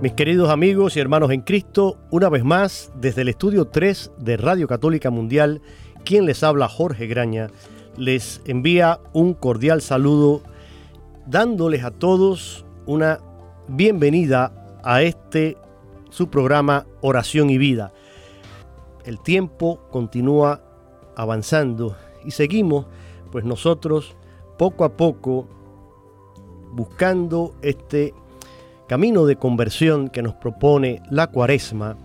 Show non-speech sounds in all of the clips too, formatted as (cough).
Mis queridos amigos y hermanos en Cristo, una vez más, desde el estudio 3 de Radio Católica Mundial, quien les habla Jorge Graña, les envía un cordial saludo, dándoles a todos una bienvenida a este su programa Oración y Vida. El tiempo continúa avanzando y seguimos, pues nosotros poco a poco buscando este camino de conversión que nos propone la cuaresma,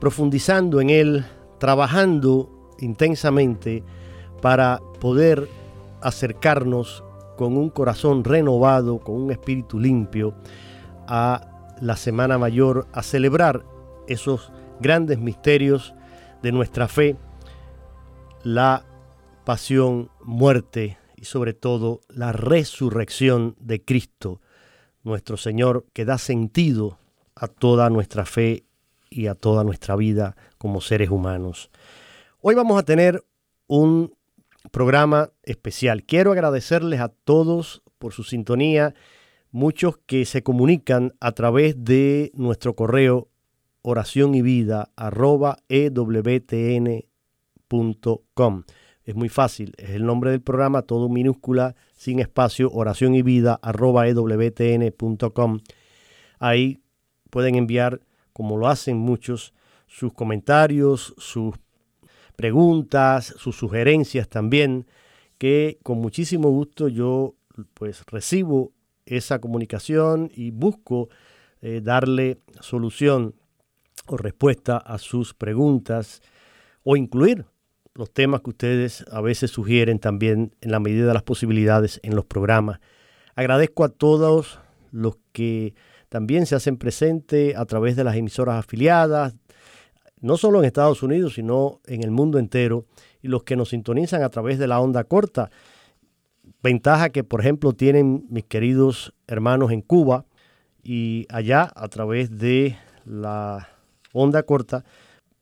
profundizando en él, trabajando intensamente para poder acercarnos con un corazón renovado, con un espíritu limpio, a la Semana Mayor, a celebrar esos grandes misterios de nuestra fe, la pasión, muerte y sobre todo la resurrección de Cristo nuestro Señor, que da sentido a toda nuestra fe y a toda nuestra vida como seres humanos. Hoy vamos a tener un programa especial. Quiero agradecerles a todos por su sintonía, muchos que se comunican a través de nuestro correo oración y vida Es muy fácil, es el nombre del programa, todo minúscula sin espacio, oración y vida, ewtn.com. Ahí pueden enviar, como lo hacen muchos, sus comentarios, sus preguntas, sus sugerencias también, que con muchísimo gusto yo pues recibo esa comunicación y busco eh, darle solución o respuesta a sus preguntas o incluir los temas que ustedes a veces sugieren también en la medida de las posibilidades en los programas. Agradezco a todos los que también se hacen presente a través de las emisoras afiliadas, no solo en Estados Unidos, sino en el mundo entero, y los que nos sintonizan a través de la onda corta. Ventaja que, por ejemplo, tienen mis queridos hermanos en Cuba y allá a través de la onda corta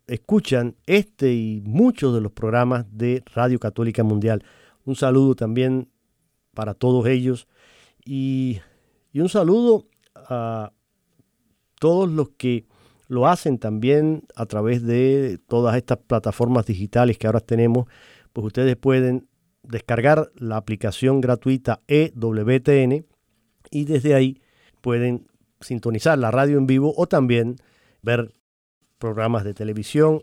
escuchan este y muchos de los programas de Radio Católica Mundial. Un saludo también para todos ellos y, un saludo a todos los que lo hacen también a través de todas estas plataformas digitales que ahora tenemos, pues ustedes pueden descargar la aplicación gratuita EWTN y desde ahí pueden sintonizar la radio en vivo o también ver programas de televisión.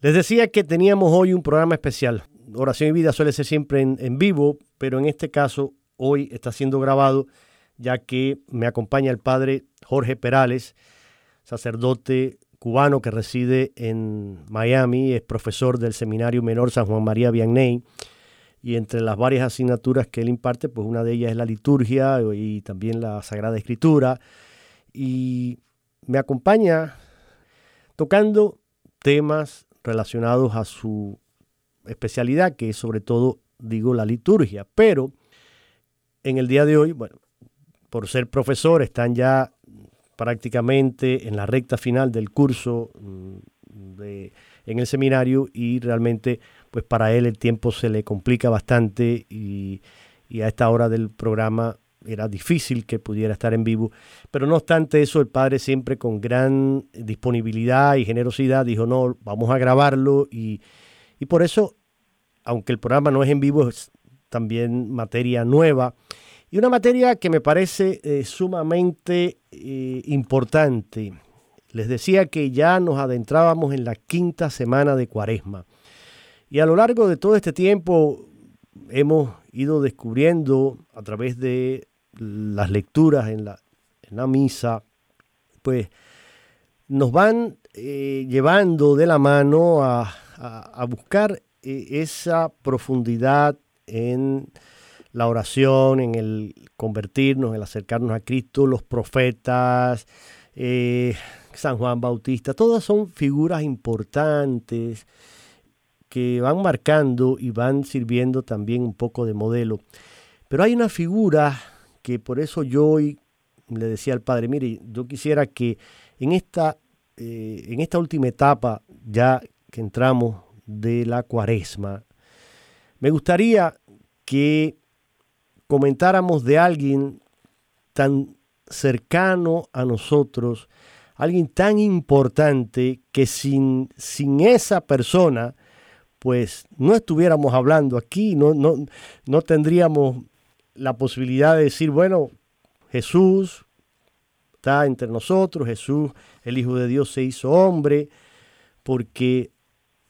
Les decía que teníamos hoy un programa especial. Oración y vida suele ser siempre en, vivo, pero en este caso hoy está siendo grabado ya que me acompaña el padre Jorge Perales, sacerdote cubano que reside en Miami, es profesor del Seminario Menor San Juan María Vianney, y entre las varias asignaturas que él imparte, pues una de ellas es la liturgia y también la Sagrada Escritura, y me acompaña tocando temas relacionados a su especialidad, que es sobre todo, digo, la liturgia. Pero en el día de hoy, bueno, por ser profesor, están ya prácticamente en la recta final del curso mm, en el seminario y realmente pues para él el tiempo se le complica bastante y, y a esta hora del programa era difícil que pudiera estar en vivo, pero no obstante eso, el padre siempre con gran disponibilidad y generosidad dijo, no, vamos a grabarlo y, y por eso, aunque el programa no es en vivo, es también materia nueva y una materia que me parece eh, sumamente eh, importante. Les decía que ya nos adentrábamos en la quinta semana de Cuaresma. Y a lo largo de todo este tiempo hemos ido descubriendo a través de las lecturas en la, en la misa, pues nos van eh, llevando de la mano a, a buscar esa profundidad en la oración, en el convertirnos, en el acercarnos a Cristo, los profetas, eh, San Juan Bautista, todas son figuras importantes que van marcando y van sirviendo también un poco de modelo. Pero hay una figura que por eso yo hoy le decía al Padre, mire, yo quisiera que en esta, eh, en esta última etapa, ya que entramos de la cuaresma, me gustaría que comentáramos de alguien tan cercano a nosotros, alguien tan importante que sin, sin esa persona, pues no estuviéramos hablando aquí, no, no, no tendríamos la posibilidad de decir, bueno, Jesús está entre nosotros, Jesús, el Hijo de Dios, se hizo hombre, porque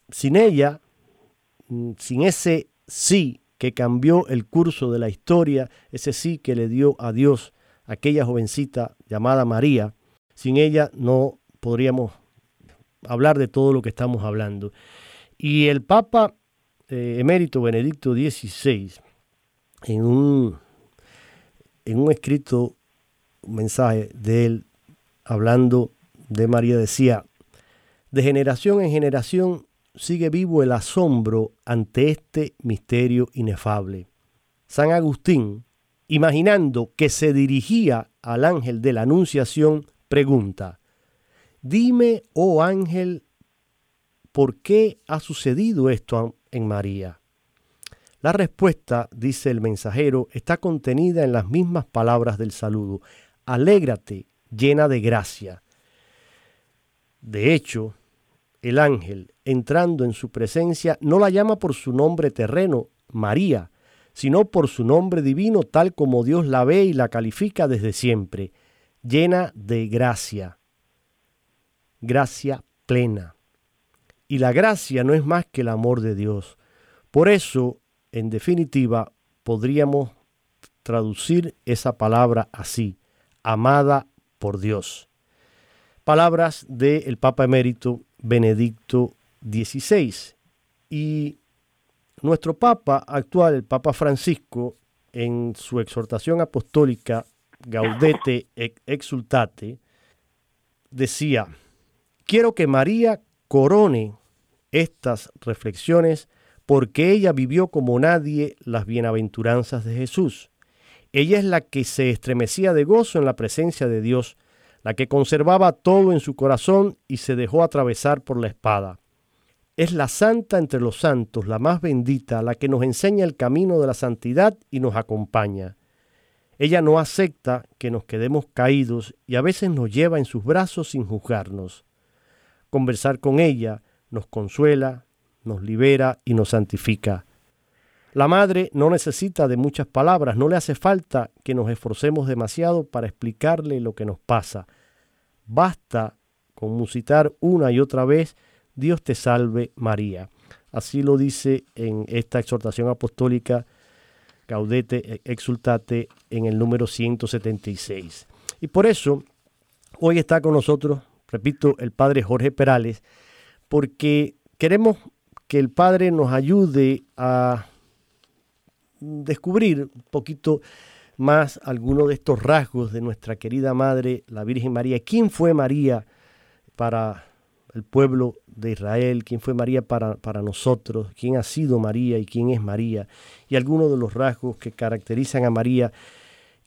sin ella, mm, sin ese sí que cambió el curso de la historia, ese sí que le dio a Dios aquella jovencita llamada María. Sin ella no podríamos hablar de todo lo que estamos hablando. Y el Papa eh, emérito Benedicto XVI, en un, en un escrito un mensaje de él hablando de María, decía, de generación en generación sigue vivo el asombro ante este misterio inefable. San Agustín, imaginando que se dirigía al ángel de la Anunciación, pregunta, Dime, oh ángel, ¿por qué ha sucedido esto en María? La respuesta, dice el mensajero, está contenida en las mismas palabras del saludo. Alégrate, llena de gracia. De hecho, el ángel, entrando en su presencia, no la llama por su nombre terreno, María, sino por su nombre divino, tal como Dios la ve y la califica desde siempre, llena de gracia, gracia plena. Y la gracia no es más que el amor de Dios. Por eso, en definitiva, podríamos traducir esa palabra así, amada por Dios. Palabras del Papa emérito Benedicto XVI. Y nuestro Papa actual, el Papa Francisco, en su exhortación apostólica Gaudete Exultate, decía, quiero que María corone estas reflexiones porque ella vivió como nadie las bienaventuranzas de Jesús. Ella es la que se estremecía de gozo en la presencia de Dios la que conservaba todo en su corazón y se dejó atravesar por la espada. Es la santa entre los santos, la más bendita, la que nos enseña el camino de la santidad y nos acompaña. Ella no acepta que nos quedemos caídos y a veces nos lleva en sus brazos sin juzgarnos. Conversar con ella nos consuela, nos libera y nos santifica. La madre no necesita de muchas palabras, no le hace falta que nos esforcemos demasiado para explicarle lo que nos pasa. Basta con musitar una y otra vez, Dios te salve María. Así lo dice en esta exhortación apostólica Gaudete Exultate en el número 176. Y por eso hoy está con nosotros, repito, el padre Jorge Perales, porque queremos que el padre nos ayude a descubrir un poquito más algunos de estos rasgos de nuestra querida Madre, la Virgen María. ¿Quién fue María para el pueblo de Israel, quién fue María para, para, nosotros, quién ha sido María y quién es María, y algunos de los rasgos que caracterizan a María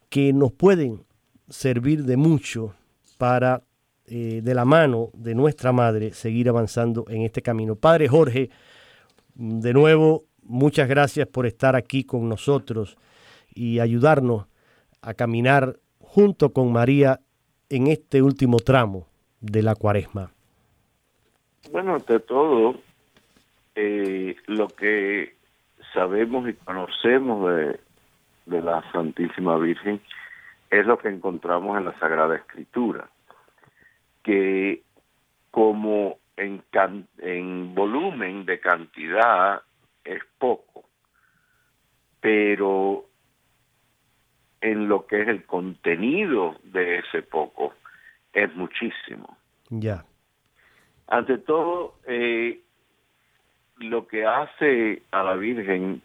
que nos pueden servir de mucho para, eh, de la mano de nuestra Madre, seguir avanzando en este camino. Padre Jorge, de nuevo, muchas gracias por estar aquí con nosotros y ayudarnos a caminar junto con María en este último tramo de la cuaresma. Bueno, ante todo, eh, lo que sabemos y conocemos de, de la Santísima Virgen es lo que encontramos en la Sagrada Escritura, que como en, en volumen de cantidad es poco, pero en lo que es el contenido de ese poco es muchísimo. Ya. Ante todo, eh, lo que hace a la Virgen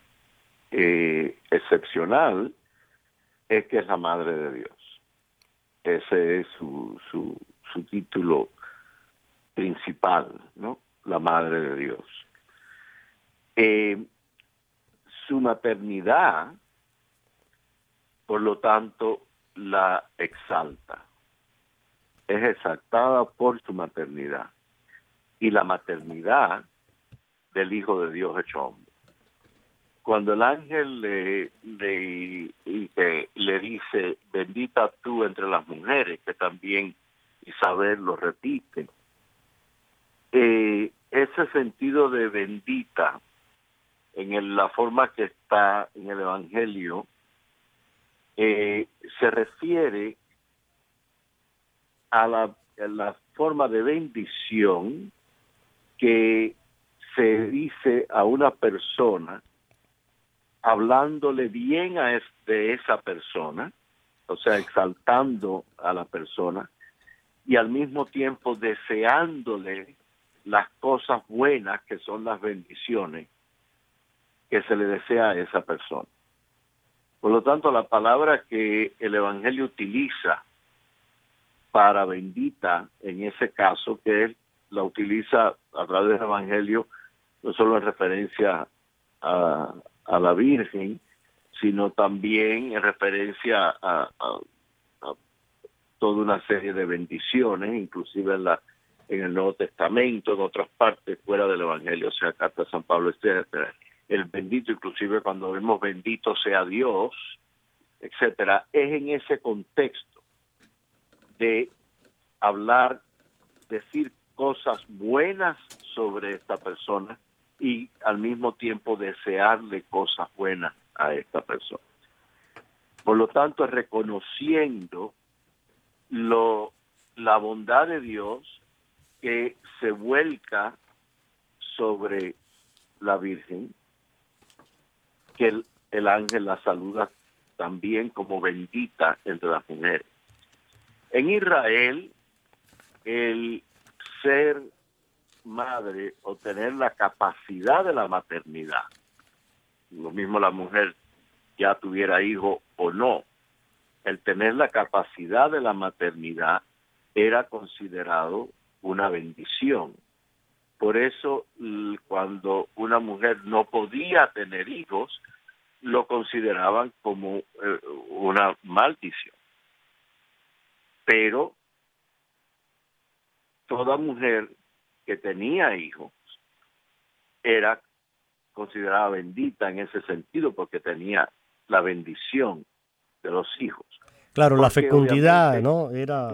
eh, excepcional es que es la Madre de Dios. Ese es su, su, su título principal, ¿no? La Madre de Dios. Eh, su maternidad, por lo tanto, la exalta. Es exaltada por su maternidad. Y la maternidad del Hijo de Dios hecho hombre. Cuando el ángel le, le dice, bendita tú entre las mujeres, que también Isabel lo repite, eh, ese sentido de bendita en la forma que está en el Evangelio eh, se refiere a la, forma de bendición que se dice a una persona hablándole bien a de esa persona, o sea, exaltando a la persona y al mismo tiempo deseándole las cosas buenas que son las bendiciones que se le desea a esa persona. Por lo tanto, la palabra que el Evangelio utiliza para bendita en ese caso, que él la utiliza a través del Evangelio, no solo en referencia a, la Virgen, sino también en referencia a, a, toda una serie de bendiciones, inclusive en, la, en el Nuevo Testamento, en otras partes fuera del Evangelio, o sea, carta San Pablo, etcétera. El bendito, inclusive cuando vemos bendito sea Dios, etcétera, es en ese contexto de hablar, decir cosas buenas sobre esta persona y al mismo tiempo desearle cosas buenas a esta persona. Por lo tanto, reconociendo lo, la bondad de Dios que se vuelca sobre la Virgen, que el, el ángel la saluda también como bendita entre las mujeres. En Israel, el ser madre o tener la capacidad de la maternidad, lo mismo la mujer ya tuviera hijo o no, el tener la capacidad de la maternidad era considerado una bendición. Por eso cuando una mujer no podía tener hijos, lo consideraban como eh, una maldición. Pero toda mujer que tenía hijos era considerada bendita en ese sentido porque tenía la bendición de los hijos. Claro, la fecundidad, ¿no? Era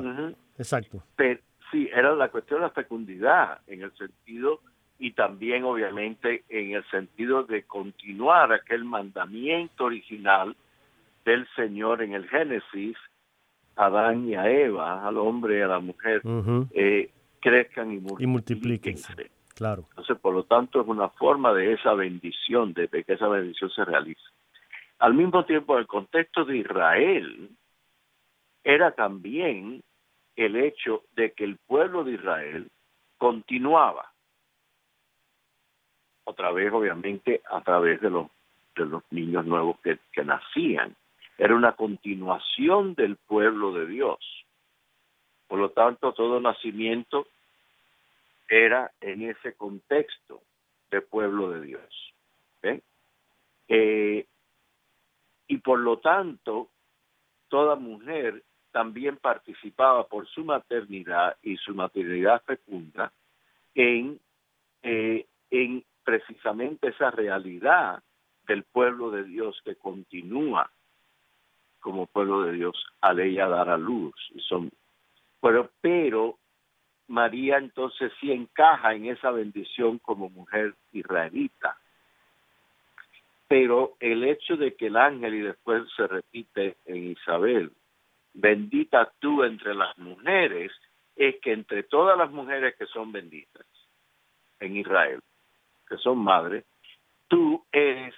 exacto. Pero, sí, era la cuestión de la fecundidad en el sentido y también obviamente en el sentido de continuar aquel mandamiento original del Señor en el Génesis, Adán y a Eva, al hombre y a la mujer, eh, crezcan y, y multiplíquense. Claro. Entonces, por lo tanto, es una forma de esa bendición, de, que esa bendición se realice. Al mismo tiempo, el contexto de Israel era también el hecho de que el pueblo de Israel continuaba, otra vez obviamente a través de los, de los niños nuevos que, nacían. Era una continuación del pueblo de Dios. Por lo tanto, todo nacimiento era en ese contexto de pueblo de Dios. Eh, y por lo tanto, toda mujer también participaba por su maternidad y su maternidad fecunda en, eh, en precisamente esa realidad del pueblo de Dios que continúa como pueblo de Dios al ella dar a luz. Pero, pero María entonces sí encaja en esa bendición como mujer israelita. Pero el hecho de que el ángel, y después se repite en Isabel, bendita tú entre las mujeres, es que entre todas las mujeres que son benditas en Israel, que son madres, tú eres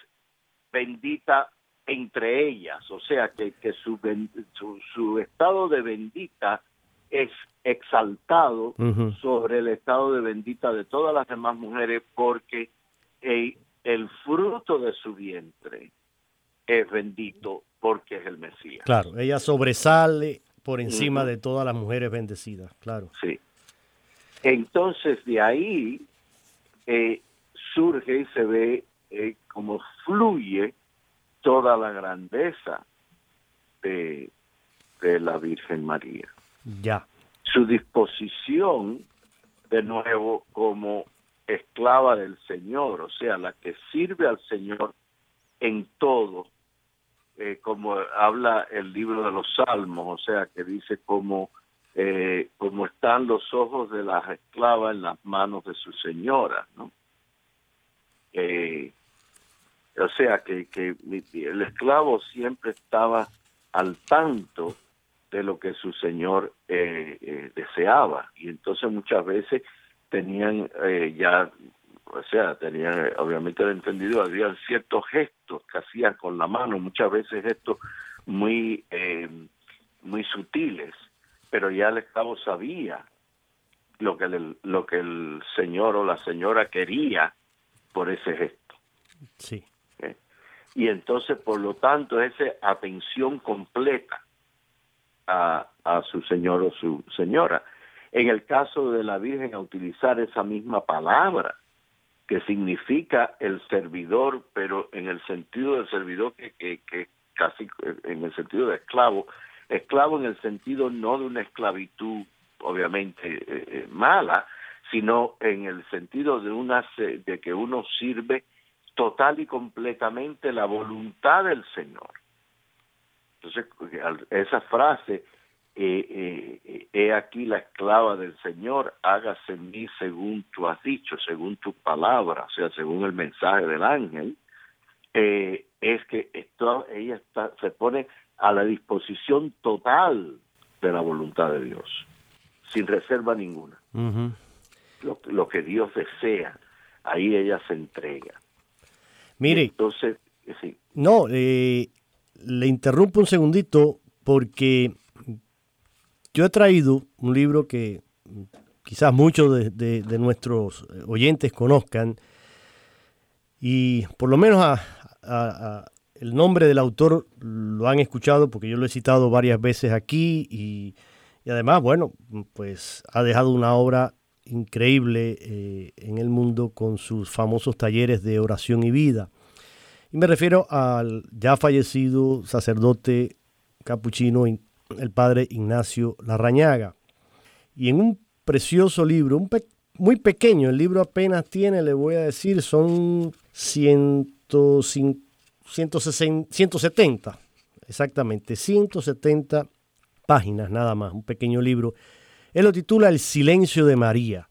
bendita entre ellas, o sea que, que su, su, estado de bendita es exaltado sobre el estado de bendita de todas las demás mujeres porque el, el fruto de su vientre es bendito porque es el Mesías. Claro, ella sobresale por encima de todas las mujeres bendecidas, claro. Sí. Entonces de ahí eh, surge y se ve eh, como fluye toda la grandeza de, de la Virgen María. Ya. Su disposición, de nuevo, como esclava del Señor, o sea, la que sirve al Señor en todo, eh, como habla el libro de los Salmos, o sea, que dice como, eh, como están los ojos de las esclavas en las manos de su señora, ¿no? Eh, o sea que, que el esclavo siempre estaba al tanto de lo que su señor eh, eh, deseaba y entonces muchas veces tenían eh, ya o sea tenían obviamente el entendido había ciertos gestos que hacían con la mano muchas veces gestos muy muy sutiles pero ya el esclavo sabía lo que el, lo que el señor o la señora quería por ese gesto. Sí. Y entonces por lo tanto esa atención completa a, a su señor o su señora. En el caso de la Virgen a utilizar esa misma palabra que significa el servidor, pero en el sentido del servidor que, que, casi en el sentido de esclavo, esclavo en el sentido no de una esclavitud obviamente eh, eh, mala, sino en el sentido de una de que uno sirve total y completamente la voluntad del Señor. Entonces, esa frase, eh, eh, he aquí la esclava del Señor, hágase en mí según tú has dicho, según tu palabra, o sea, según el mensaje del ángel, eh, es que esto, ella está, se pone a la disposición total de la voluntad de Dios, sin reserva ninguna. lo, lo que Dios desea, ahí ella se entrega. Mire. Entonces, sí. No, eh, le interrumpo un segundito porque yo he traído un libro que quizás muchos de, nuestros oyentes conozcan y por lo menos el nombre del autor lo han escuchado porque yo lo he citado varias veces aquí y, además, bueno, pues ha dejado una obra increíble eh, en el mundo con sus famosos talleres de oración y vida. Y me refiero al ya fallecido sacerdote capuchino, el padre Ignacio Larrañaga. Y en un precioso libro, un muy pequeño, el libro apenas tiene, le voy a decir, son 170, exactamente, 170 páginas nada más, un pequeño libro él lo titula El silencio de María.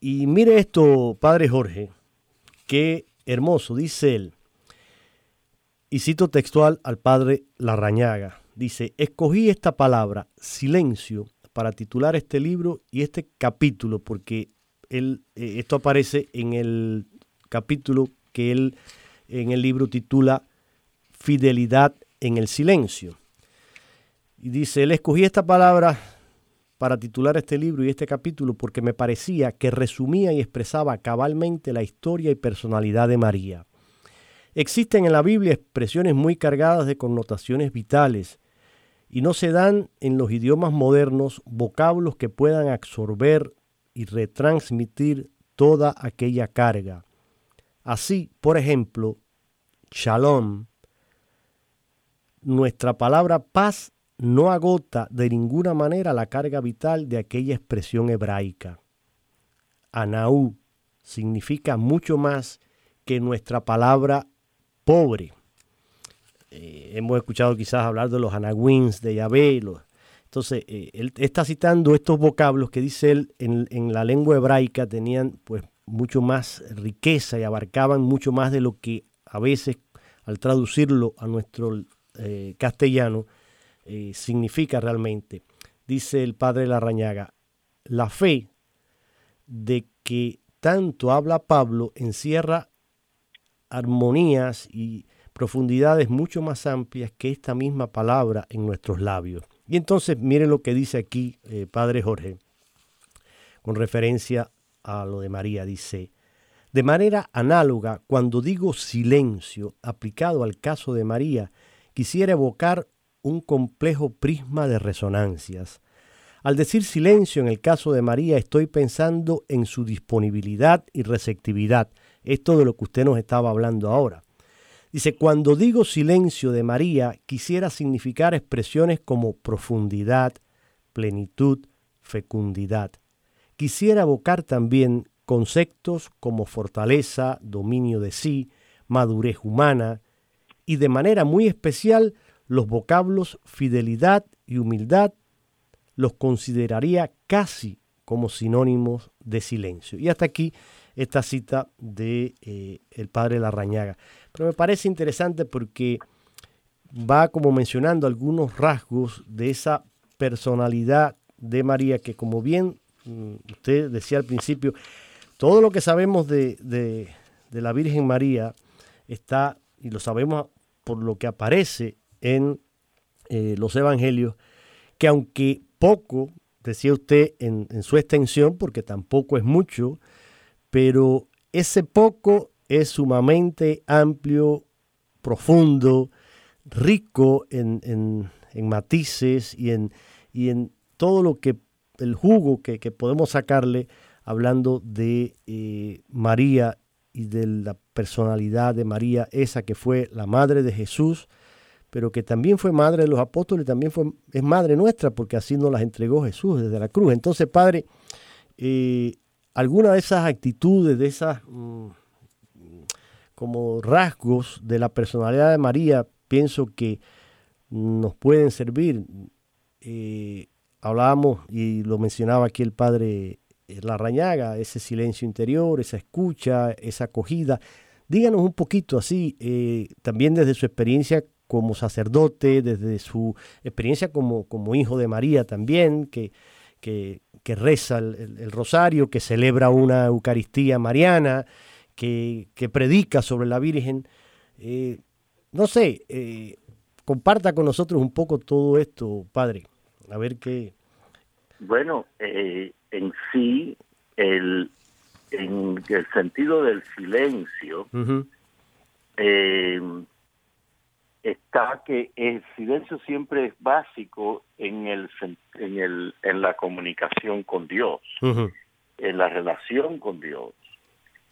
Y mire esto, Padre Jorge, qué hermoso, dice él. Y cito textual al Padre Larrañaga. Dice, escogí esta palabra, silencio, para titular este libro y este capítulo, porque él, eh, esto aparece en el capítulo que él en el libro titula Fidelidad en el silencio. Y dice, él escogí esta palabra para titular este libro y este capítulo porque me parecía que resumía y expresaba cabalmente la historia y personalidad de María. Existen en la Biblia expresiones muy cargadas de connotaciones vitales y no se dan en los idiomas modernos vocablos que puedan absorber y retransmitir toda aquella carga. Así, por ejemplo, shalom, nuestra palabra paz no agota de ninguna manera la carga vital de aquella expresión hebraica. Anaú significa mucho más que nuestra palabra pobre. Eh, hemos escuchado quizás hablar de los anahuins de Yahvé. entonces, eh, él está citando estos vocablos que dice él en, en, la lengua hebraica tenían pues mucho más riqueza y abarcaban mucho más de lo que a veces al traducirlo a nuestro eh, castellano significa realmente. Dice el padre Larrañaga, la fe de que tanto habla Pablo encierra armonías y profundidades mucho más amplias que esta misma palabra en nuestros labios. Y entonces miren lo que dice aquí eh, Padre Jorge, con referencia a lo de María, dice, de manera análoga, cuando digo silencio aplicado al caso de María, quisiera evocar un complejo prisma de resonancias. Al decir silencio en el caso de María, estoy pensando en su disponibilidad y receptividad, esto de lo que usted nos estaba hablando ahora. Dice, cuando digo silencio de María, quisiera significar expresiones como profundidad, plenitud, fecundidad. Quisiera evocar también conceptos como fortaleza, dominio de sí, madurez humana y de manera muy especial los vocablos fidelidad y humildad los consideraría casi como sinónimos de silencio. Y hasta aquí esta cita de eh, el padre Larrañaga. Pero me parece interesante porque va como mencionando algunos rasgos de esa personalidad de María que como bien mm, usted decía al principio, todo lo que sabemos de, de, la Virgen María está, y lo sabemos por lo que aparece en eh, los evangelios, que aunque poco, decía usted, en, en, su extensión, porque tampoco es mucho, pero ese poco es sumamente amplio, profundo, rico en, matices y en, y en todo lo que el jugo que, podemos sacarle hablando de eh, María y de la personalidad de María, esa que fue la madre de Jesús, pero que también fue madre de los apóstoles, también fue, es madre nuestra, porque así nos las entregó Jesús desde la cruz. Entonces, Padre, eh, alguna de esas actitudes, de esas mm, como rasgos de la personalidad de María, pienso que nos pueden servir. Eh, hablábamos y lo mencionaba aquí el padre eh, Larrañaga, ese silencio interior, esa escucha, esa acogida. Díganos un poquito así, eh, también desde su experiencia como sacerdote, desde su experiencia como, como hijo de María también, que, que, reza el, rosario, que celebra una Eucaristía mariana, que, predica sobre la Virgen. Eh, no sé, eh, comparta con nosotros un poco todo esto, Padre, a ver qué. Bueno, eh, en sí, el, en el sentido del silencio, está que el silencio siempre es básico en el en el en la comunicación con Dios, en la relación con Dios,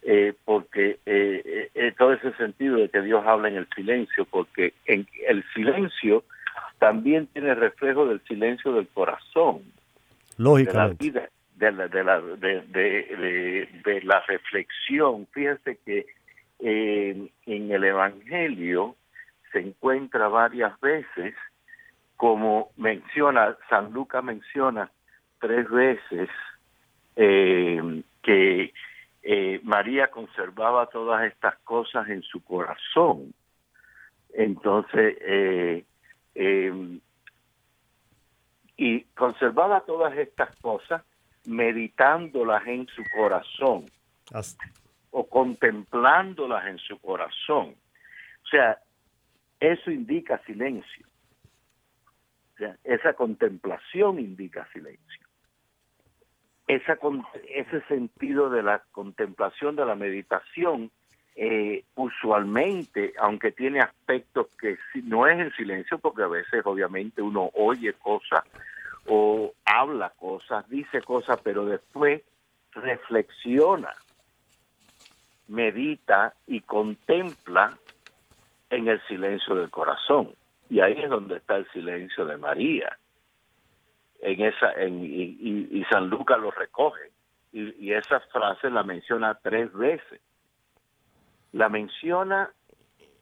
eh, porque eh, eh, todo ese sentido de que Dios habla en el silencio, porque en el silencio también tiene reflejo del silencio del corazón, lógicamente, de la vida, de la de la, de, de, de la reflexión. Fíjese que en el Evangelio se encuentra varias veces, como menciona, San Lucas menciona tres veces eh, que eh, María conservaba todas estas cosas en su corazón. Entonces, eh, y conservaba todas estas cosas meditándolas en su corazón o contemplándolas en su corazón. O sea, eso indica silencio. esa contemplación indica silencio. Esa, ese sentido de la contemplación, de la meditación, eh, usualmente, aunque tiene aspectos que no es en silencio, porque a veces obviamente uno oye cosas o habla cosas, dice cosas, pero después reflexiona, medita y contempla en el silencio del corazón. Y ahí es donde está el silencio de María. En esa, en, y, San Lucas lo recoge. Y, y esa frase la menciona tres veces. La menciona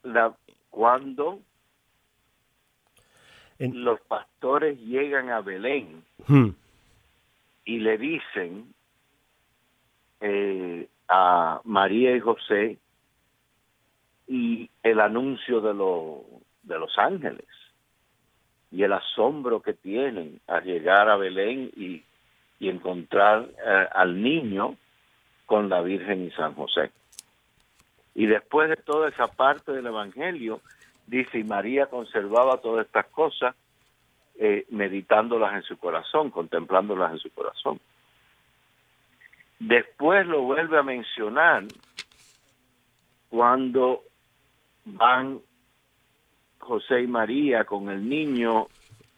la, cuando los pastores llegan a Belén hmm. y le dicen eh, a María y José y el anuncio de, de los ángeles y el asombro que tienen al llegar a Belén y, encontrar eh, al niño con la Virgen y San José. Y después de toda esa parte del Evangelio, dice, y María conservaba todas estas cosas, eh, meditándolas en su corazón, contemplándolas en su corazón. Después lo vuelve a mencionar cuando van José y María con el niño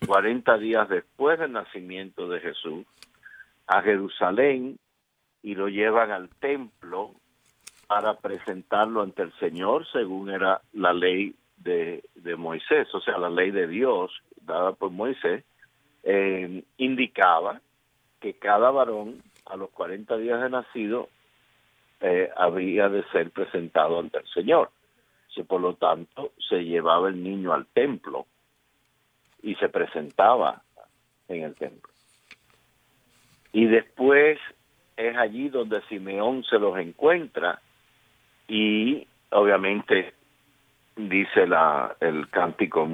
40 días después del nacimiento de Jesús a Jerusalén y lo llevan al templo para presentarlo ante el Señor según era la ley de, Moisés, o sea, la ley de Dios dada por Moisés, eh, indicaba que cada varón a los 40 días de nacido eh, había de ser presentado ante el Señor. Por lo tanto se llevaba el niño al templo y se presentaba en el templo. Y después es allí donde Simeón se los encuentra y obviamente dice la, el cántico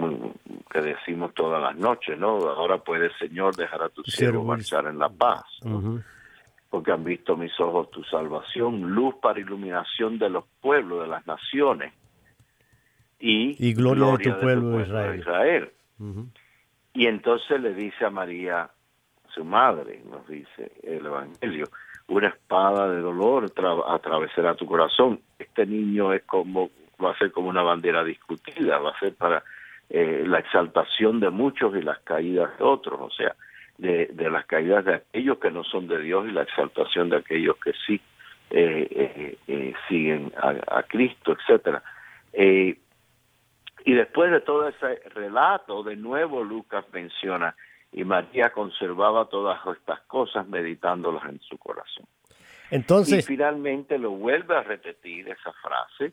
que decimos todas las noches, ¿no? Ahora puedes, Señor, dejar a tu siervo marchar en la paz, porque han visto mis ojos tu salvación, luz para iluminación de los pueblos, de las naciones, y, gloria, de tu pueblo, de Israel. Y entonces le dice a María, su madre, nos dice el Evangelio, una espada de dolor atravesará tu corazón. Este niño es como va a ser como una bandera discutida, va a ser para eh, la exaltación de muchos y las caídas de otros, o sea, de, las caídas de aquellos que no son de Dios y la exaltación de aquellos que sí eh, eh, siguen a, Cristo, etcétera. Y después de todo ese relato, de nuevo Lucas menciona, y María conservaba todas estas cosas meditándolas en su corazón. Entonces, y finalmente lo vuelve a repetir esa frase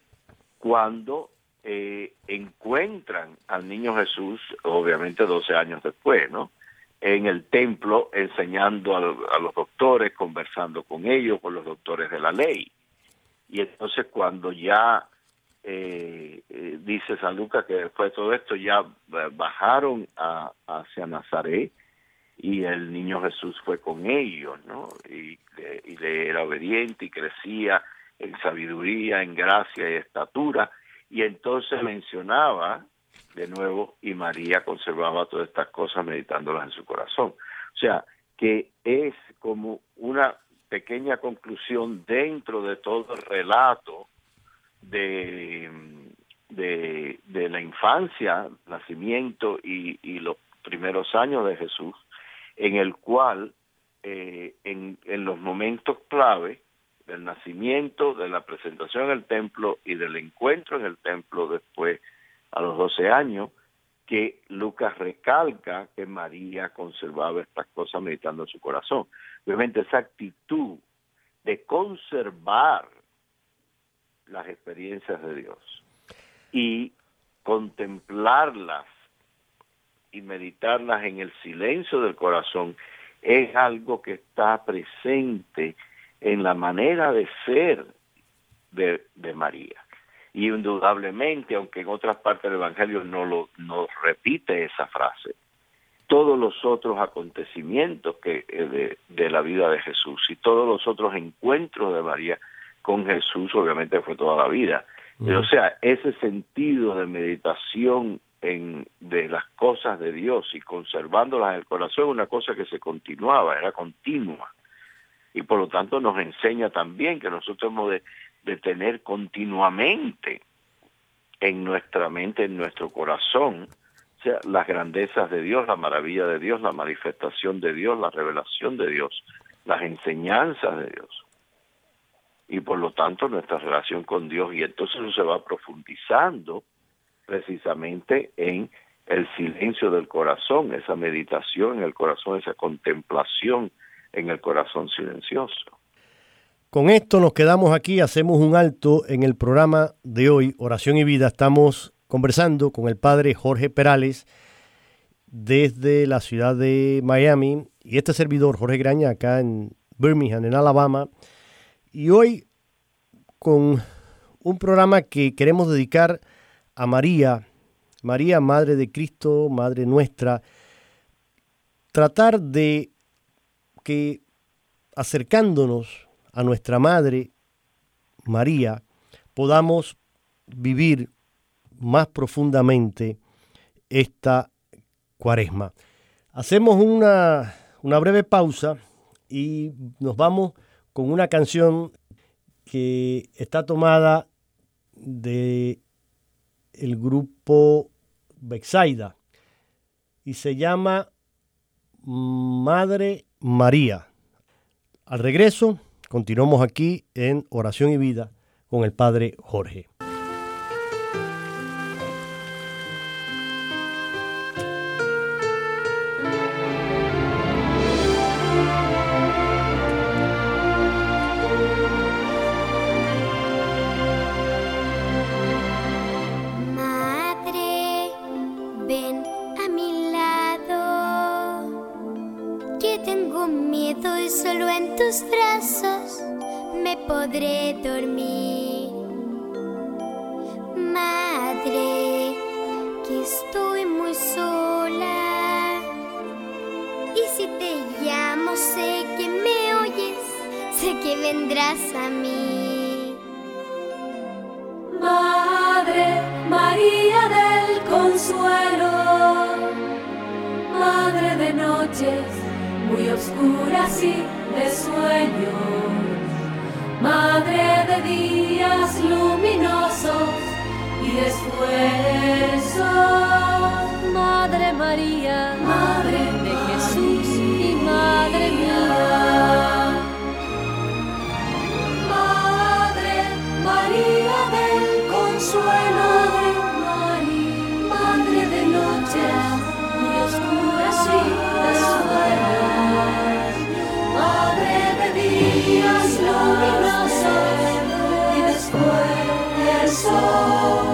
cuando eh, encuentran al niño Jesús, obviamente 12 años después, ¿no? En el templo enseñando a, los doctores, conversando con ellos, con los doctores de la ley. Y entonces cuando ya eh, eh, dice San Lucas que después de todo esto ya bajaron hacia Nazaret y el niño Jesús fue con ellos, ¿no? Y, y le era obediente y crecía en sabiduría, en gracia y estatura. Y entonces mencionaba de nuevo, y María conservaba todas estas cosas meditándolas en su corazón. O sea, que es como una pequeña conclusión dentro de todo el relato de, de, la infancia, nacimiento y, y, los primeros años de Jesús, en el cual eh, en, en los momentos clave del nacimiento, de la presentación en el templo y del encuentro en el templo después, a los 12 años, que Lucas recalca que María conservaba estas cosas meditando en su corazón. Obviamente esa actitud de conservar las experiencias de Dios y contemplarlas y meditarlas en el silencio del corazón es algo que está presente en la manera de ser de, María. Y indudablemente, aunque en otras partes del Evangelio no lo no repite esa frase, todos los otros acontecimientos que eh, de, de, la vida de Jesús y todos los otros encuentros de María con Jesús, obviamente fue toda la vida. O sea, ese sentido de meditación en, de las cosas de Dios y conservándolas en el corazón, una cosa que se continuaba, era continua y por lo tanto nos enseña también que nosotros hemos de, tener continuamente en nuestra mente, en nuestro corazón, sea, las grandezas de Dios, la maravilla de Dios, la manifestación de Dios, la revelación de Dios las enseñanzas de Dios. Y por lo tanto nuestra relación con Dios, y entonces eso se va profundizando precisamente en el silencio del corazón, esa meditación en el corazón, esa contemplación en el corazón silencioso. Con esto nos quedamos aquí, hacemos un alto en el programa de hoy, Oración y Vida. Estamos conversando con el padre Jorge Perales desde la ciudad de Miami y este servidor, Jorge Graña, acá en Birmingham, en Alabama. Y hoy con un programa que queremos dedicar a María, María, Madre de Cristo, Madre nuestra, tratar de que acercándonos a nuestra Madre María, podamos vivir más profundamente esta cuaresma. Hacemos una, una breve pausa y nos vamos con una canción que está tomada de el grupo Bexaida y se llama Madre María. Al regreso, continuamos aquí en Oración y Vida con el Padre Jorge. Madre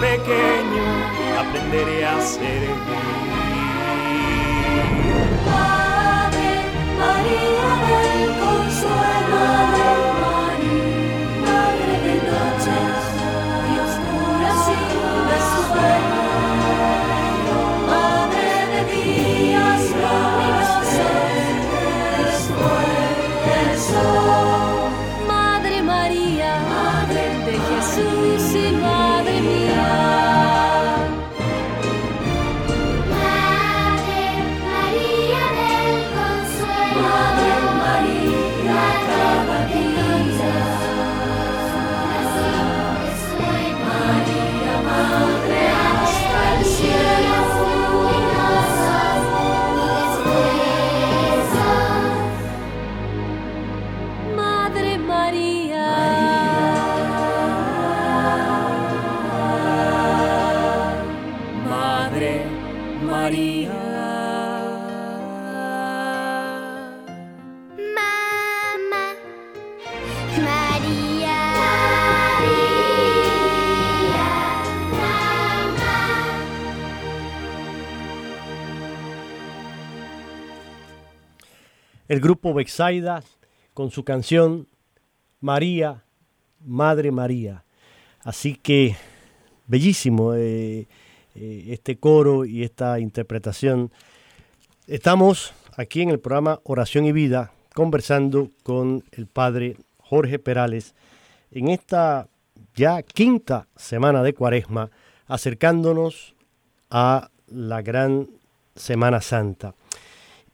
pequeño, aprenderé a servir. El grupo Bexaida con su canción María, Madre María. Así que bellísimo eh, eh, este coro y esta interpretación. Estamos aquí en el programa Oración y Vida conversando con el padre Jorge Perales en esta ya quinta semana de Cuaresma, acercándonos a la gran Semana Santa.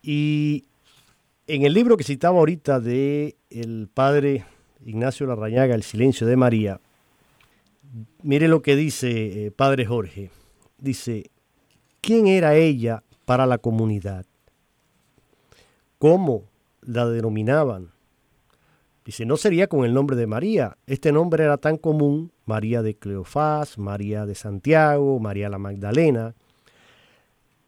Y en el libro que citaba ahorita de el padre Ignacio Larrañaga, El silencio de María, mire lo que dice eh, padre Jorge. Dice, ¿quién era ella para la comunidad? ¿Cómo la denominaban? Dice, no sería con el nombre de María. Este nombre era tan común, María de Cleofás, María de Santiago, María la Magdalena.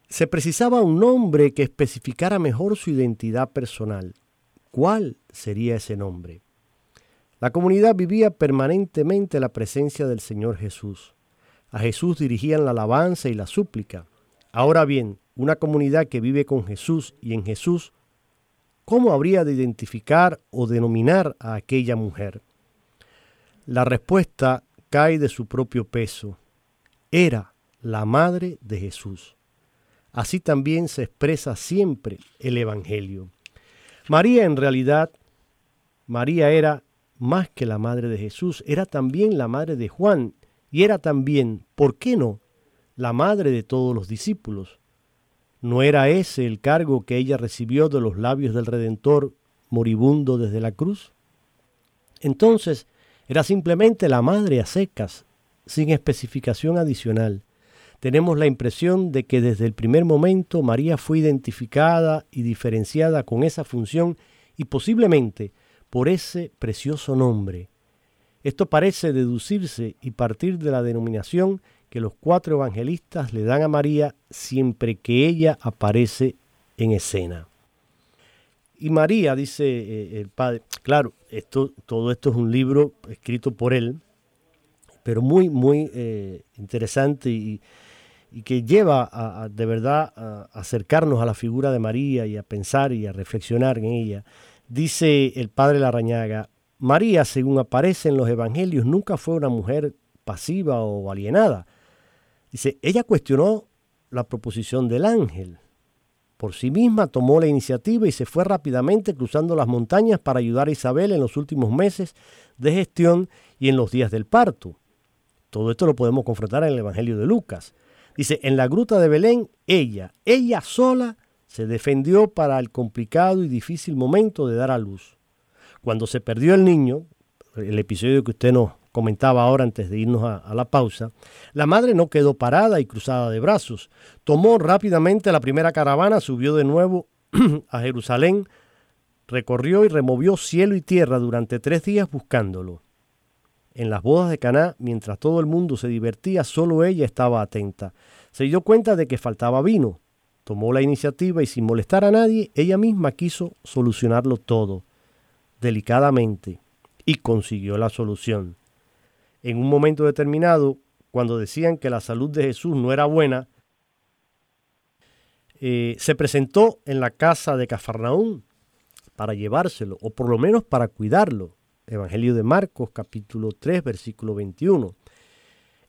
Se precisaba un nombre que especificara mejor su identidad personal. ¿Cuál sería ese nombre? La comunidad vivía permanentemente la presencia del Señor Jesús. A Jesús dirigían la alabanza y la súplica. Ahora bien, una comunidad que vive con Jesús y en Jesús ¿cómo habría de identificar o denominar a aquella mujer? La respuesta cae de su propio peso. Era la madre de Jesús. Así también se expresa siempre el Evangelio. María en realidad, María era más que la madre de Jesús, era también la madre de Juan y era también, ¿por qué no?, la madre de todos los discípulos. ¿No era ese el cargo que ella recibió de los labios del Redentor moribundo desde la cruz? Entonces, era simplemente la madre a secas, sin especificación adicional. Tenemos la impresión de que desde el primer momento María fue identificada y diferenciada con esa función y posiblemente por ese precioso nombre. Esto parece deducirse y partir de la denominación que los cuatro evangelistas le dan a María siempre que ella aparece en escena. Y María, dice eh, el padre, claro, esto, todo esto es un libro escrito por él, pero muy, muy eh, interesante y, que lleva a, de verdad a acercarnos a la figura de María y a pensar y a reflexionar en ella. Dice el padre Larañaga, María, según aparece en los evangelios, nunca fue una mujer pasiva o alienada. Dice, ella cuestionó la proposición del ángel. Por sí misma tomó la iniciativa y se fue rápidamente cruzando las montañas para ayudar a Isabel en los últimos meses de gestión y en los días del parto. Todo esto lo podemos confrontar en el Evangelio de Lucas. Dice, en la gruta de Belén, ella, ella sola, se defendió para el complicado y difícil momento de dar a luz. Cuando se perdió el niño, el episodio que usted nos comentaba ahora antes de irnos a, la pausa, la madre no quedó parada y cruzada de brazos. Tomó rápidamente la primera caravana, subió de nuevo (clears throat) a Jerusalén, recorrió y removió cielo y tierra durante tres días buscándolo. En las bodas de Caná, mientras todo el mundo se divertía, solo ella estaba atenta. Se dio cuenta de que faltaba vino. Tomó la iniciativa y sin molestar a nadie, ella misma quiso solucionarlo todo, delicadamente, y consiguió la solución en un momento determinado, cuando decían que la salud de Jesús no era buena, eh, se presentó en la casa de Cafarnaún para llevárselo, o por lo menos para cuidarlo. Evangelio de Marcos capítulo 3 versículo 21.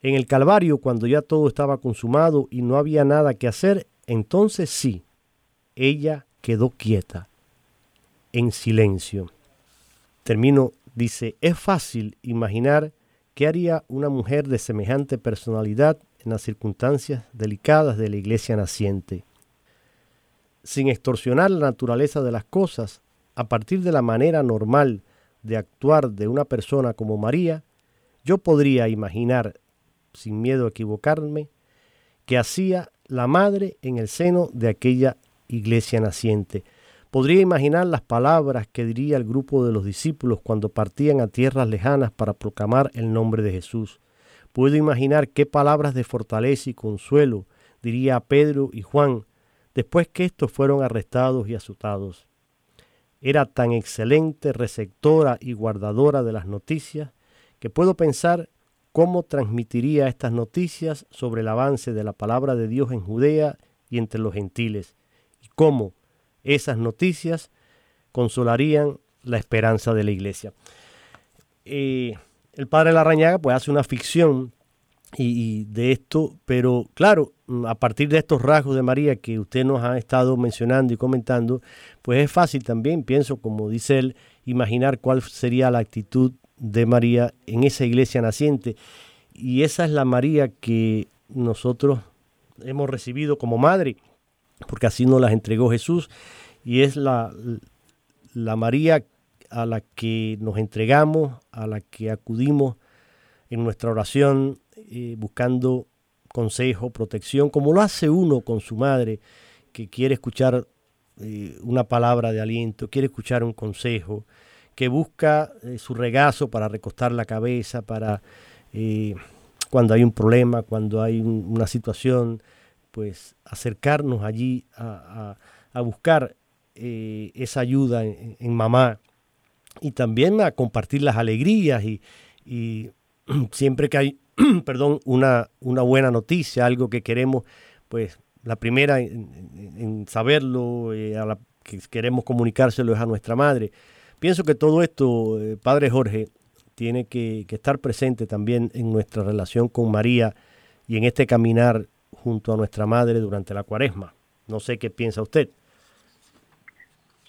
En el Calvario, cuando ya todo estaba consumado y no había nada que hacer, entonces sí, ella quedó quieta, en silencio. Termino, dice, es fácil imaginar ¿Qué haría una mujer de semejante personalidad en las circunstancias delicadas de la iglesia naciente? Sin extorsionar la naturaleza de las cosas, a partir de la manera normal de actuar de una persona como María, yo podría imaginar, sin miedo a equivocarme, que hacía la madre en el seno de aquella iglesia naciente, Podría imaginar las palabras que diría el grupo de los discípulos cuando partían a tierras lejanas para proclamar el nombre de Jesús. Puedo imaginar qué palabras de fortaleza y consuelo diría a Pedro y Juan después que estos fueron arrestados y azotados. Era tan excelente receptora y guardadora de las noticias que puedo pensar cómo transmitiría estas noticias sobre el avance de la palabra de Dios en Judea y entre los gentiles, y cómo, esas noticias consolarían la esperanza de la iglesia. Eh, el padre Larrañaga pues hace una ficción y, de esto, pero claro, a partir de estos rasgos de María que usted nos ha estado mencionando y comentando, pues es fácil también, pienso, como dice él, imaginar cuál sería la actitud de María en esa iglesia naciente. Y esa es la María que nosotros hemos recibido como madre, porque así nos las entregó Jesús, y es la, la María a la que nos entregamos, a la que acudimos en nuestra oración, buscando consejo, protección, como lo hace uno con su madre, que quiere escuchar eh, una palabra de aliento, quiere escuchar un consejo, que busca eh, su regazo para recostar la cabeza, para eh, cuando hay un problema, cuando hay un, una situación, pues acercarnos allí a, buscar esa ayuda en, en, mamá y también a compartir las alegrías y, y (clears throat) siempre que hay, (clears throat) perdón, una, una buena noticia, algo que queremos, pues la primera en, saberlo, eh, a la que queremos comunicárselo es a nuestra madre. Pienso que todo esto, eh, Padre Jorge, tiene que, que, estar presente también en nuestra relación con María y en este caminar junto a nuestra madre durante la cuaresma. No sé qué piensa usted.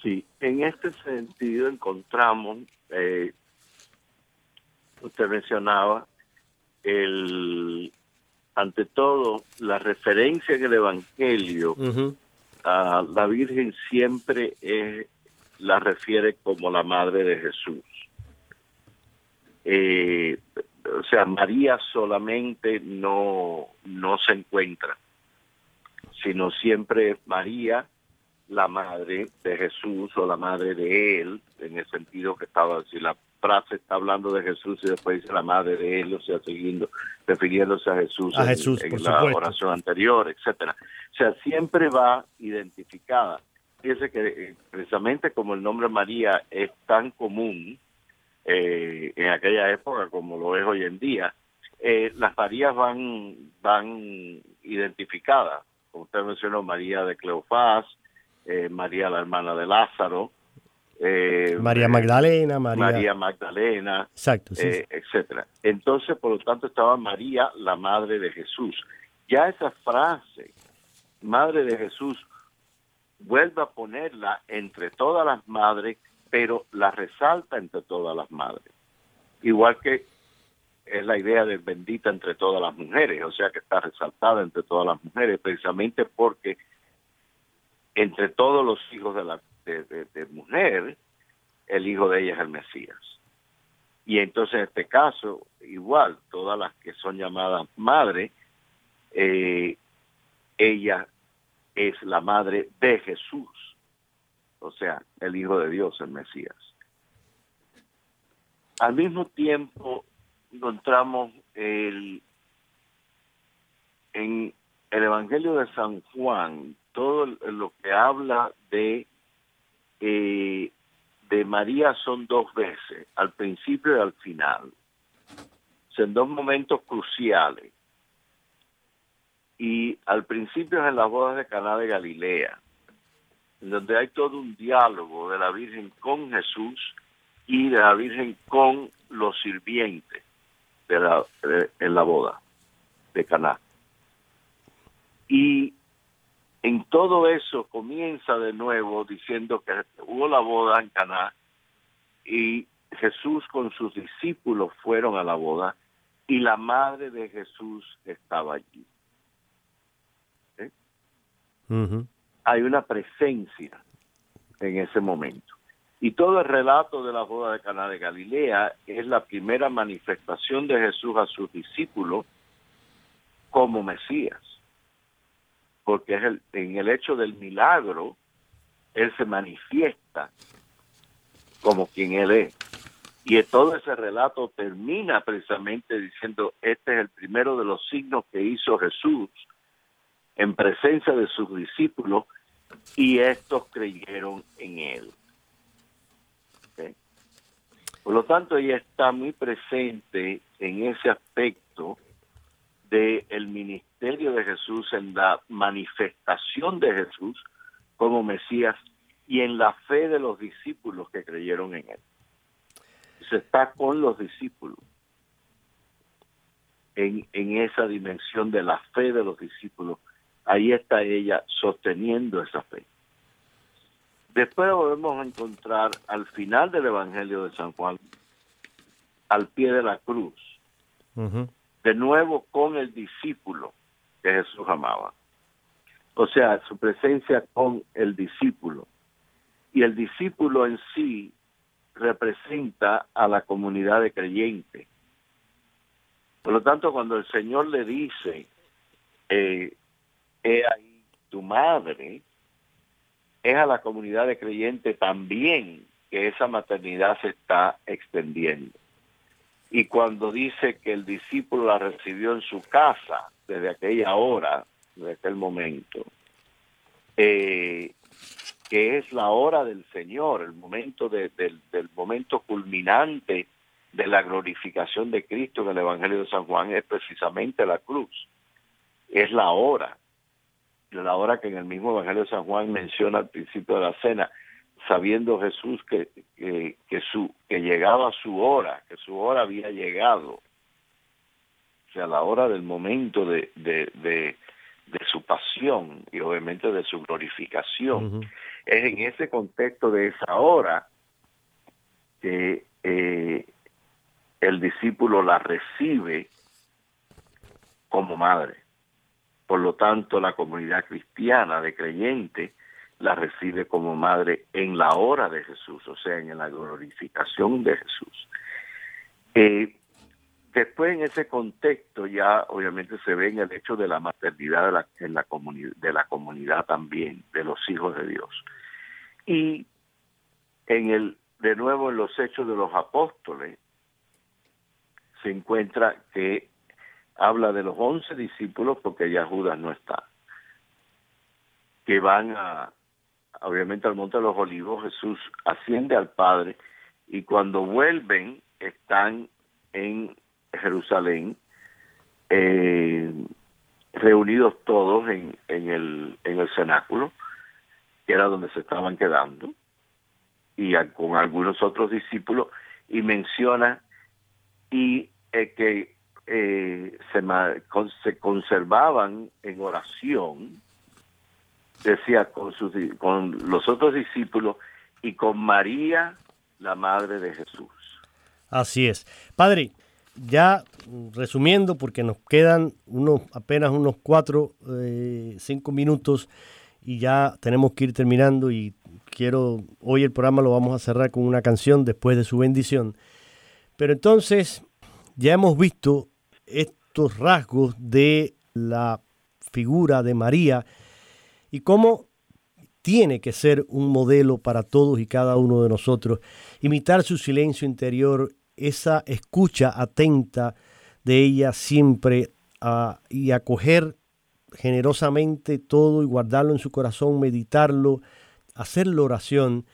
Sí, en este sentido encontramos, eh, usted mencionaba, el, ante todo, la referencia en el Evangelio uh -huh. a la Virgen siempre es, la refiere como la Madre de Jesús. Eh, o sea, María solamente no, no se encuentra, sino siempre María, la madre de Jesús o la madre de él, en el sentido que estaba, si la frase está hablando de Jesús y después dice la madre de él, o sea, siguiendo, refiriéndose a Jesús a en, Jesús, en la supuesto. oración anterior, etcétera. O sea, siempre va identificada. Fíjese que eh, precisamente como el nombre María es tan común, eh, en aquella época como lo es hoy en día, eh, las Marías van, van identificadas. Como usted mencionó, María de Cleofás, eh, María la hermana de Lázaro, eh, María Magdalena, María, María Magdalena, Exacto, sí. eh, etcétera. Entonces, por lo tanto, estaba María, la madre de Jesús. Ya esa frase, madre de Jesús, vuelve a ponerla entre todas las madres pero la resalta entre todas las madres. Igual que es la idea de bendita entre todas las mujeres, o sea que está resaltada entre todas las mujeres, precisamente porque entre todos los hijos de la de, mujer, el hijo de ella es el Mesías. Y entonces en este caso, igual, todas las que son llamadas madre, eh, ella es la madre de Jesús o sea, el Hijo de Dios, el Mesías. Al mismo tiempo, encontramos el, en el Evangelio de San Juan todo lo que habla de, eh, de María son dos veces, al principio y al final. Son dos momentos cruciales. Y al principio es en las bodas de Caná de Galilea donde hay todo un diálogo de la Virgen con Jesús y de la Virgen con los sirvientes en la boda de Caná. Y en todo eso comienza de nuevo diciendo que hubo la boda en Caná y Jesús con sus discípulos fueron a la boda y la madre de Jesús estaba allí. ¿Eh? Uh -huh hay una presencia en ese momento. Y todo el relato de la boda de Caná de Galilea es la primera manifestación de Jesús a sus discípulos como Mesías. Porque es el, en el hecho del milagro, Él se manifiesta como quien Él es. Y todo ese relato termina precisamente diciendo, este es el primero de los signos que hizo Jesús en presencia de sus discípulos y estos creyeron en él. Por lo tanto, ella está muy presente en ese aspecto del el ministerio de Jesús, en la manifestación de Jesús como Mesías y en la fe de los discípulos que creyeron en él. Se está con los discípulos en, en esa dimensión de la fe de los discípulos. Ahí está ella sosteniendo esa fe. Después volvemos a encontrar al final del Evangelio de San Juan, al pie de la cruz, de nuevo con el discípulo que Jesús amaba. O sea, su presencia con el discípulo. Y el discípulo en sí representa a la comunidad de creyentes. Por lo tanto, cuando el Señor le dice, eh, he ahí tu madre, es a la comunidad de creyentes también que esa maternidad se está extendiendo. Y cuando dice que el discípulo la recibió en su casa desde aquella hora, desde aquel momento, eh, que es la hora del Señor, el momento del momento culminante de la glorificación de Cristo en el Evangelio de San Juan, es precisamente la cruz. Es la hora la hora que en el mismo Evangelio de San Juan menciona al principio de la cena, sabiendo Jesús que, que, su, que llegaba su hora, que su hora había llegado, o sea, la hora del momento de, de, de, su pasión y obviamente de su glorificación. Es en ese contexto de esa hora que eh, el discípulo la recibe como madre. Por lo tanto, la comunidad cristiana de creyentes la recibe como madre en la hora de Jesús, o sea, en la glorificación de Jesús. Eh, después, en ese contexto, ya obviamente se ve en el hecho de la maternidad de la, en de la comunidad también, de los hijos de Dios. Y en el, de nuevo, en los hechos de los apóstoles, se encuentra que habla de los once discípulos porque ya Judas no está, que van a, obviamente al Monte de los Olivos, Jesús asciende al Padre y cuando vuelven están en Jerusalén eh, reunidos todos en, el, en el cenáculo, que era donde se estaban quedando, y con algunos otros discípulos, y menciona y eh, que eh, se, se conservaban en oración, decía, con, sus, con los otros discípulos y con María, la Madre de Jesús. Así es. Padre, ya resumiendo, porque nos quedan unos apenas unos cuatro, eh, cinco minutos y ya tenemos que ir terminando y quiero, hoy el programa lo vamos a cerrar con una canción después de su bendición. Pero entonces, ya hemos visto estos rasgos de la figura de María y cómo tiene que ser un modelo para todos y cada uno de nosotros. Imitar su silencio interior, esa escucha atenta de ella siempre y acoger generosamente todo y guardarlo en su corazón, meditarlo, hacer la oración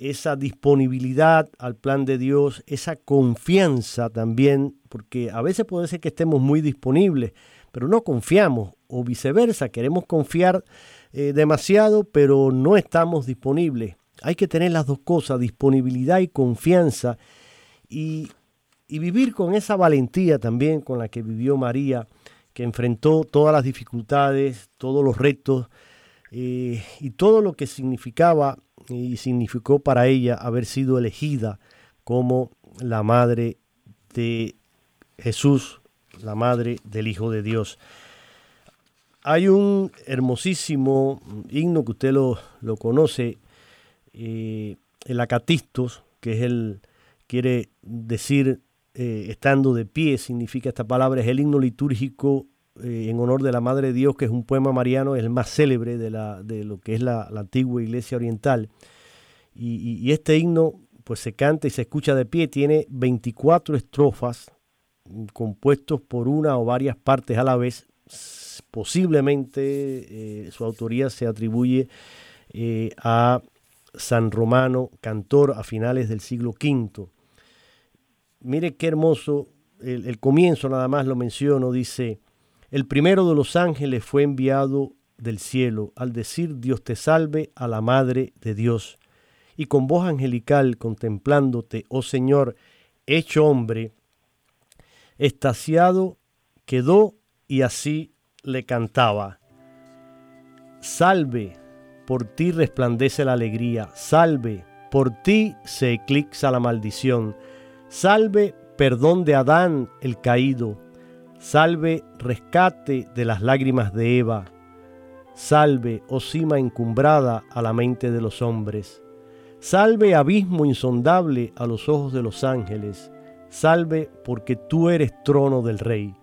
esa disponibilidad al plan de Dios, esa confianza también, porque a veces puede ser que estemos muy disponibles, pero no confiamos, o viceversa, queremos confiar eh, demasiado, pero no estamos disponibles. Hay que tener las dos cosas, disponibilidad y confianza, y, vivir con esa valentía también con la que vivió María, que enfrentó todas las dificultades, todos los retos, eh, y todo lo que significaba y significó para ella haber sido elegida como la madre de Jesús, la madre del Hijo de Dios. Hay un hermosísimo himno que usted lo, conoce, eh, el acatistos, que es el, quiere decir eh, estando de pie, significa esta palabra, es el himno litúrgico eh, en honor de la Madre de Dios, que es un poema mariano, es el más célebre de, lo que es la, antigua iglesia oriental. Y, este himno pues se canta y se escucha de pie, tiene 24 estrofas mm, compuestos por una o varias partes a la vez. Posiblemente eh, su autoría se atribuye eh, a San Romano, cantor a finales del siglo V. Mire qué hermoso, el comienzo nada más lo menciono, dice, el primero de los ángeles fue enviado del cielo al decir Dios te salve a la Madre de Dios. Y con voz angelical contemplándote, oh Señor, hecho hombre, estasiado quedó y así le cantaba. Salve, por ti resplandece la alegría, salve, por ti se eclipsa la maldición, salve, perdón de Adán el caído, salve, rescate de las lágrimas de Eva, salve, oh cima encumbrada a la mente de los hombres, salve, abismo insondable a los ojos de los ángeles, salve, porque tú eres trono del rey,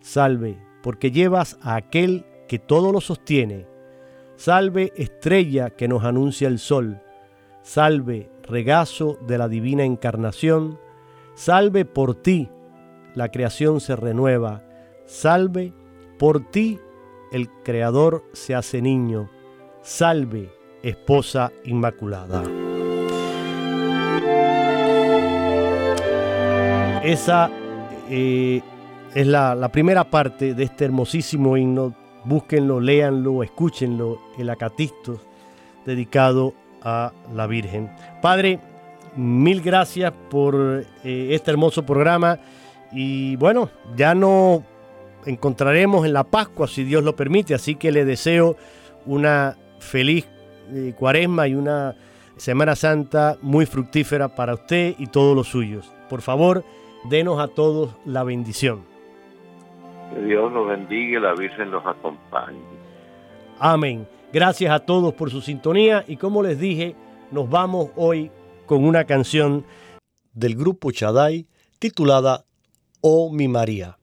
salve, porque llevas a aquel que todo lo sostiene, salve, estrella que nos anuncia el sol, salve, regazo de la divina encarnación, salve por ti, la creación se renueva, salve, por ti el Creador se hace niño, salve, esposa inmaculada. Esa eh, es la, primera parte de este hermosísimo himno. Búsquenlo, léanlo, escúchenlo, el acatisto dedicado a la Virgen. Padre, mil gracias por eh, este hermoso programa y bueno, ya nos encontraremos en la Pascua si Dios lo permite, así que le deseo una feliz eh, cuaresma y una Semana Santa muy fructífera para usted y todos los suyos. Por favor, denos a todos la bendición. Que Dios nos bendiga y la Virgen nos acompañe. Amén. Gracias a todos por su sintonía y como les dije, nos vamos hoy con una canción del grupo Chadai titulada Oh mi María.